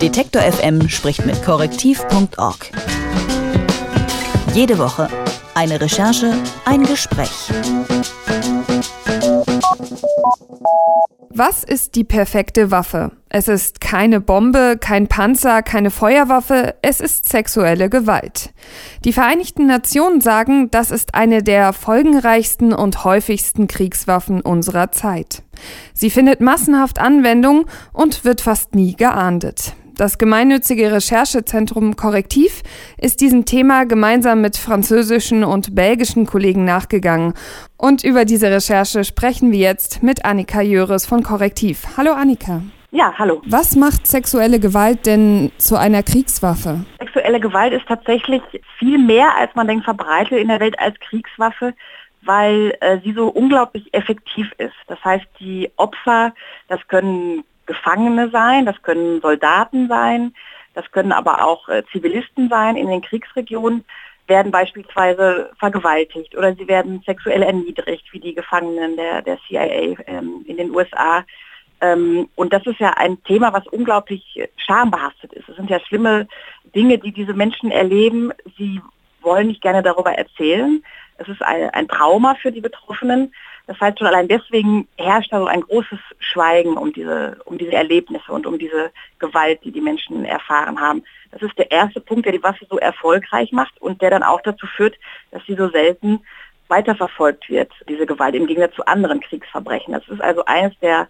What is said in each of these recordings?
Detektor FM spricht mit korrektiv.org. Jede Woche eine Recherche, ein Gespräch. Was ist die perfekte Waffe? Es ist keine Bombe, kein Panzer, keine Feuerwaffe, es ist sexuelle Gewalt. Die Vereinigten Nationen sagen, das ist eine der folgenreichsten und häufigsten Kriegswaffen unserer Zeit. Sie findet massenhaft Anwendung und wird fast nie geahndet. Das gemeinnützige Recherchezentrum Korrektiv ist diesem Thema gemeinsam mit französischen und belgischen Kollegen nachgegangen. Und über diese Recherche sprechen wir jetzt mit Annika Jöres von Korrektiv. Hallo Annika. Ja, hallo. Was macht sexuelle Gewalt denn zu einer Kriegswaffe? Sexuelle Gewalt ist tatsächlich viel mehr, als man denkt, verbreitet in der Welt als Kriegswaffe weil äh, sie so unglaublich effektiv ist. Das heißt, die Opfer, das können Gefangene sein, das können Soldaten sein, das können aber auch äh, Zivilisten sein in den Kriegsregionen, werden beispielsweise vergewaltigt oder sie werden sexuell erniedrigt, wie die Gefangenen der, der CIA ähm, in den USA. Ähm, und das ist ja ein Thema, was unglaublich schambehaftet ist. Es sind ja schlimme Dinge, die diese Menschen erleben. Sie wollen nicht gerne darüber erzählen. Es ist ein, ein Trauma für die Betroffenen. Das heißt schon allein deswegen herrscht also ein großes Schweigen um diese, um diese Erlebnisse und um diese Gewalt, die die Menschen erfahren haben. Das ist der erste Punkt, der die Waffe so erfolgreich macht und der dann auch dazu führt, dass sie so selten weiterverfolgt wird, diese Gewalt, im Gegensatz zu anderen Kriegsverbrechen. Das ist also eines der,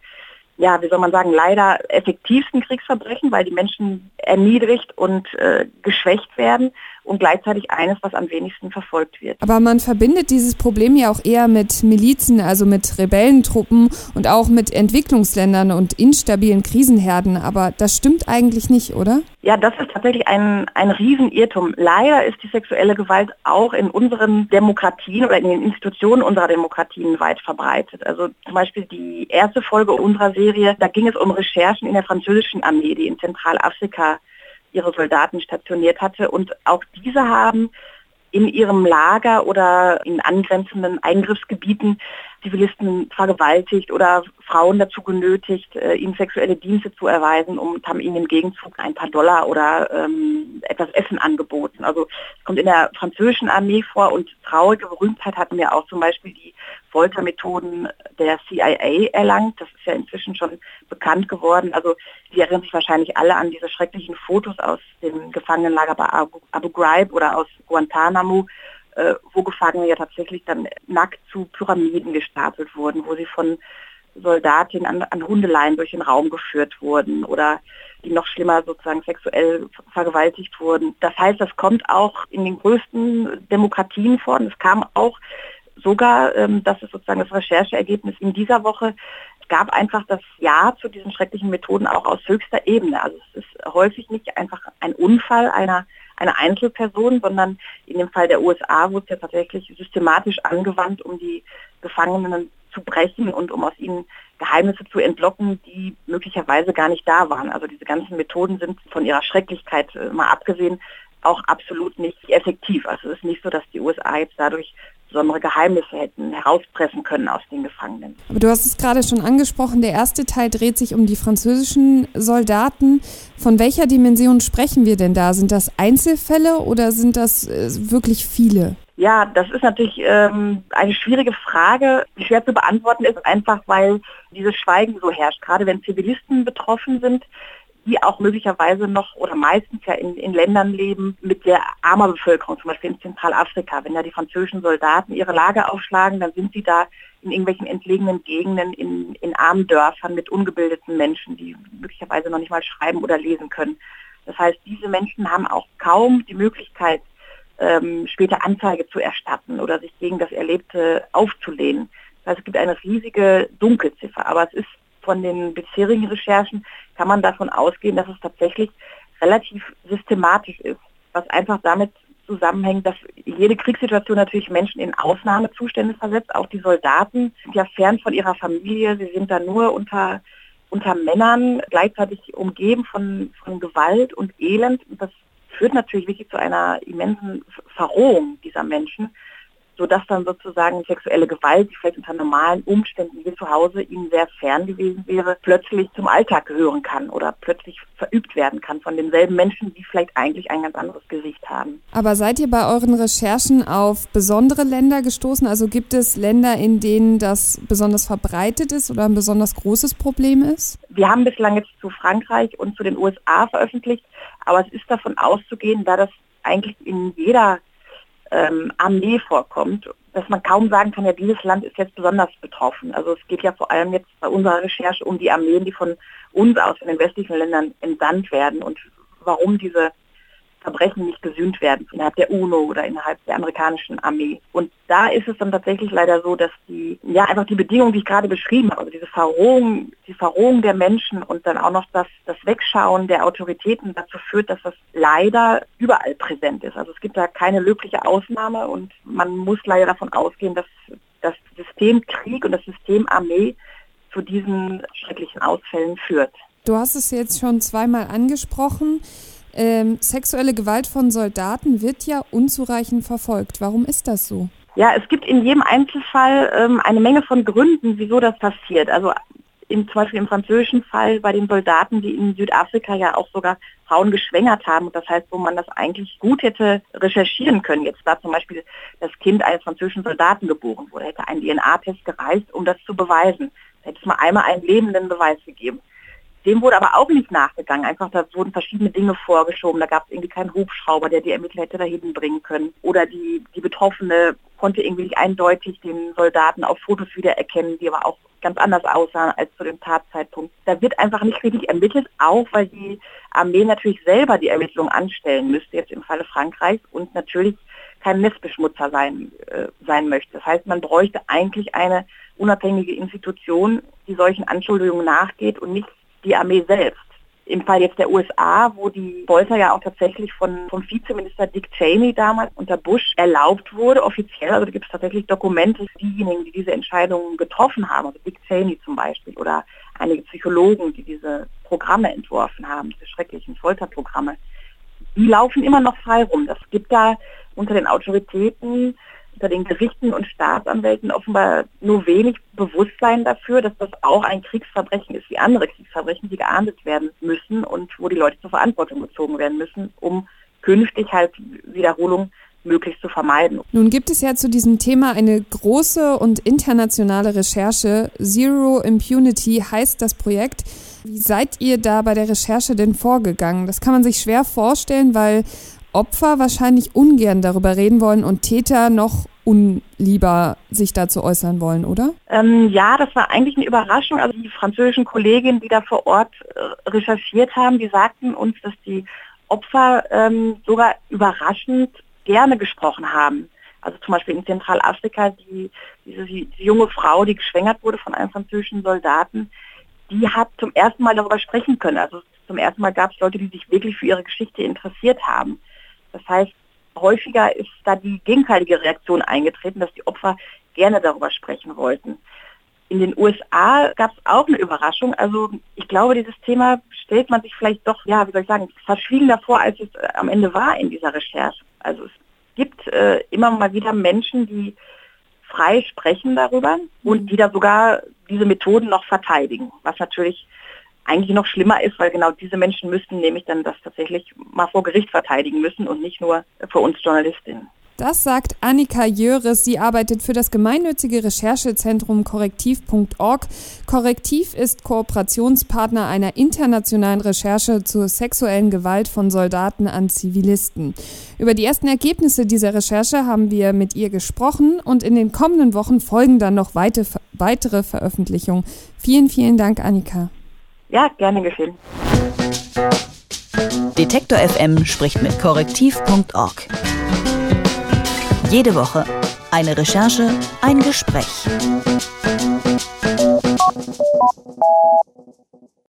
ja, wie soll man sagen, leider effektivsten Kriegsverbrechen, weil die Menschen erniedrigt und äh, geschwächt werden und gleichzeitig eines, was am wenigsten verfolgt wird. Aber man verbindet dieses Problem ja auch eher mit Milizen, also mit Rebellentruppen und auch mit Entwicklungsländern und instabilen Krisenherden. Aber das stimmt eigentlich nicht, oder? Ja, das ist tatsächlich ein, ein Riesenirrtum. Leider ist die sexuelle Gewalt auch in unseren Demokratien oder in den Institutionen unserer Demokratien weit verbreitet. Also zum Beispiel die erste Folge unserer Serie, da ging es um Recherchen in der französischen Armee, die in Zentralafrika ihre Soldaten stationiert hatte. Und auch diese haben in ihrem Lager oder in angrenzenden Eingriffsgebieten Zivilisten vergewaltigt oder Frauen dazu genötigt, äh, ihnen sexuelle Dienste zu erweisen und haben ihnen im Gegenzug ein paar Dollar oder ähm, etwas Essen angeboten. Also es kommt in der französischen Armee vor und traurige Berühmtheit hatten wir auch zum Beispiel die Foltermethoden der CIA erlangt. Das ist ja inzwischen schon bekannt geworden. Also Sie erinnern sich wahrscheinlich alle an diese schrecklichen Fotos aus dem Gefangenenlager bei Abu, Abu Ghraib oder aus Guantanamo, äh, wo Gefangene ja tatsächlich dann nackt zu Pyramiden gestapelt wurden, wo sie von Soldatinnen an, an Hundeleien durch den Raum geführt wurden oder die noch schlimmer sozusagen sexuell vergewaltigt wurden. Das heißt, das kommt auch in den größten Demokratien vor und es kam auch sogar, ähm, das ist sozusagen das Rechercheergebnis in dieser Woche, gab einfach das Ja zu diesen schrecklichen Methoden auch aus höchster Ebene. Also es ist häufig nicht einfach ein Unfall einer, einer Einzelperson, sondern in dem Fall der USA wurde es ja tatsächlich systematisch angewandt, um die Gefangenen zu brechen und um aus ihnen Geheimnisse zu entlocken, die möglicherweise gar nicht da waren. Also diese ganzen Methoden sind von ihrer Schrecklichkeit äh, mal abgesehen auch absolut nicht effektiv. Also es ist nicht so, dass die USA jetzt dadurch besondere Geheimnisse hätten herauspressen können aus den Gefangenen. Aber du hast es gerade schon angesprochen, der erste Teil dreht sich um die französischen Soldaten. Von welcher Dimension sprechen wir denn da? Sind das Einzelfälle oder sind das äh, wirklich viele? Ja, das ist natürlich ähm, eine schwierige Frage. Schwer zu beantworten ist einfach, weil dieses Schweigen so herrscht. Gerade wenn Zivilisten betroffen sind, die auch möglicherweise noch oder meistens ja in, in Ländern leben mit sehr armer Bevölkerung, zum Beispiel in Zentralafrika. Wenn da die französischen Soldaten ihre Lager aufschlagen, dann sind sie da in irgendwelchen entlegenen Gegenden, in, in armen Dörfern mit ungebildeten Menschen, die möglicherweise noch nicht mal schreiben oder lesen können. Das heißt, diese Menschen haben auch kaum die Möglichkeit, ähm, später Anzeige zu erstatten oder sich gegen das Erlebte aufzulehnen. Das heißt, es gibt eine riesige Dunkelziffer, aber es ist von den bisherigen Recherchen kann man davon ausgehen, dass es tatsächlich relativ systematisch ist, was einfach damit zusammenhängt, dass jede Kriegssituation natürlich Menschen in Ausnahmezustände versetzt. Auch die Soldaten sind ja fern von ihrer Familie, sie sind da nur unter, unter Männern, gleichzeitig umgeben von, von Gewalt und Elend. Und das führt natürlich wirklich zu einer immensen Verrohung dieser Menschen sodass dann sozusagen sexuelle Gewalt, die vielleicht unter normalen Umständen hier zu Hause ihnen sehr fern gewesen wäre, plötzlich zum Alltag gehören kann oder plötzlich verübt werden kann von denselben Menschen, die vielleicht eigentlich ein ganz anderes Gesicht haben. Aber seid ihr bei euren Recherchen auf besondere Länder gestoßen? Also gibt es Länder, in denen das besonders verbreitet ist oder ein besonders großes Problem ist? Wir haben bislang jetzt zu Frankreich und zu den USA veröffentlicht, aber es ist davon auszugehen, da das eigentlich in jeder ähm, Armee vorkommt, dass man kaum sagen kann, ja, dieses Land ist jetzt besonders betroffen. Also es geht ja vor allem jetzt bei unserer Recherche um die Armeen, die von uns aus, von den westlichen Ländern entsandt werden und warum diese Verbrechen nicht gesühnt werden innerhalb der UNO oder innerhalb der amerikanischen Armee. Und da ist es dann tatsächlich leider so, dass die, ja, einfach die Bedingungen, die ich gerade beschrieben habe, also diese Verrohung, die Verrohung der Menschen und dann auch noch das, das Wegschauen der Autoritäten dazu führt, dass das leider überall präsent ist. Also es gibt da keine löbliche Ausnahme und man muss leider davon ausgehen, dass das System Krieg und das System Armee zu diesen schrecklichen Ausfällen führt. Du hast es jetzt schon zweimal angesprochen. Ähm, sexuelle Gewalt von Soldaten wird ja unzureichend verfolgt. Warum ist das so? Ja, es gibt in jedem Einzelfall ähm, eine Menge von Gründen, wieso das passiert. Also im, zum Beispiel im französischen Fall bei den Soldaten, die in Südafrika ja auch sogar Frauen geschwängert haben. Das heißt, wo man das eigentlich gut hätte recherchieren können. Jetzt da zum Beispiel das Kind eines französischen Soldaten geboren wurde, hätte ein DNA-Test gereicht, um das zu beweisen. Da hätte es mal einmal einen lebenden Beweis gegeben. Dem wurde aber auch nicht nachgegangen. Einfach, da wurden verschiedene Dinge vorgeschoben. Da gab es irgendwie keinen Hubschrauber, der die Ermittler hätte dahin bringen können. Oder die, die Betroffene konnte irgendwie nicht eindeutig den Soldaten auf Fotos wiedererkennen, die aber auch ganz anders aussahen als zu dem Tatzeitpunkt. Da wird einfach nicht richtig ermittelt, auch weil die Armee natürlich selber die Ermittlungen anstellen müsste, jetzt im Falle Frankreichs, und natürlich kein Nestbeschmutzer sein, äh, sein möchte. Das heißt, man bräuchte eigentlich eine unabhängige Institution, die solchen Anschuldigungen nachgeht und nicht die Armee selbst. Im Fall jetzt der USA, wo die Folter ja auch tatsächlich von, vom Vizeminister Dick Cheney damals unter Bush erlaubt wurde, offiziell, also da gibt es tatsächlich Dokumente, diejenigen, die diese Entscheidungen getroffen haben, also Dick Cheney zum Beispiel oder einige Psychologen, die diese Programme entworfen haben, diese schrecklichen Folterprogramme, die laufen immer noch frei rum. Das gibt da unter den Autoritäten unter den Gerichten und Staatsanwälten offenbar nur wenig Bewusstsein dafür, dass das auch ein Kriegsverbrechen ist, wie andere Kriegsverbrechen, die geahndet werden müssen und wo die Leute zur Verantwortung gezogen werden müssen, um künftig halt Wiederholung möglichst zu vermeiden. Nun gibt es ja zu diesem Thema eine große und internationale Recherche. Zero Impunity heißt das Projekt. Wie seid ihr da bei der Recherche denn vorgegangen? Das kann man sich schwer vorstellen, weil Opfer wahrscheinlich ungern darüber reden wollen und Täter noch unlieber sich dazu äußern wollen, oder? Ähm, ja, das war eigentlich eine Überraschung. Also die französischen Kolleginnen, die da vor Ort äh, recherchiert haben, die sagten uns, dass die Opfer ähm, sogar überraschend gerne gesprochen haben. Also zum Beispiel in Zentralafrika, die, diese die junge Frau, die geschwängert wurde von einem französischen Soldaten, die hat zum ersten Mal darüber sprechen können. Also zum ersten Mal gab es Leute, die sich wirklich für ihre Geschichte interessiert haben. Das heißt, häufiger ist da die gegenteilige Reaktion eingetreten, dass die Opfer gerne darüber sprechen wollten. In den USA gab es auch eine Überraschung. Also ich glaube, dieses Thema stellt man sich vielleicht doch, ja, wie soll ich sagen, verschwiegener vor, als es äh, am Ende war in dieser Recherche. Also es gibt äh, immer mal wieder Menschen, die frei sprechen darüber und die da sogar diese Methoden noch verteidigen, was natürlich eigentlich noch schlimmer ist, weil genau diese Menschen müssten nämlich dann das tatsächlich mal vor Gericht verteidigen müssen und nicht nur für uns Journalistinnen. Das sagt Annika Jöres. Sie arbeitet für das gemeinnützige Recherchezentrum korrektiv.org. Korrektiv ist Kooperationspartner einer internationalen Recherche zur sexuellen Gewalt von Soldaten an Zivilisten. Über die ersten Ergebnisse dieser Recherche haben wir mit ihr gesprochen und in den kommenden Wochen folgen dann noch weitere Veröffentlichungen. Vielen, vielen Dank, Annika. Ja, gerne geschehen. Detektor FM spricht mit korrektiv.org. Jede Woche eine Recherche, ein Gespräch.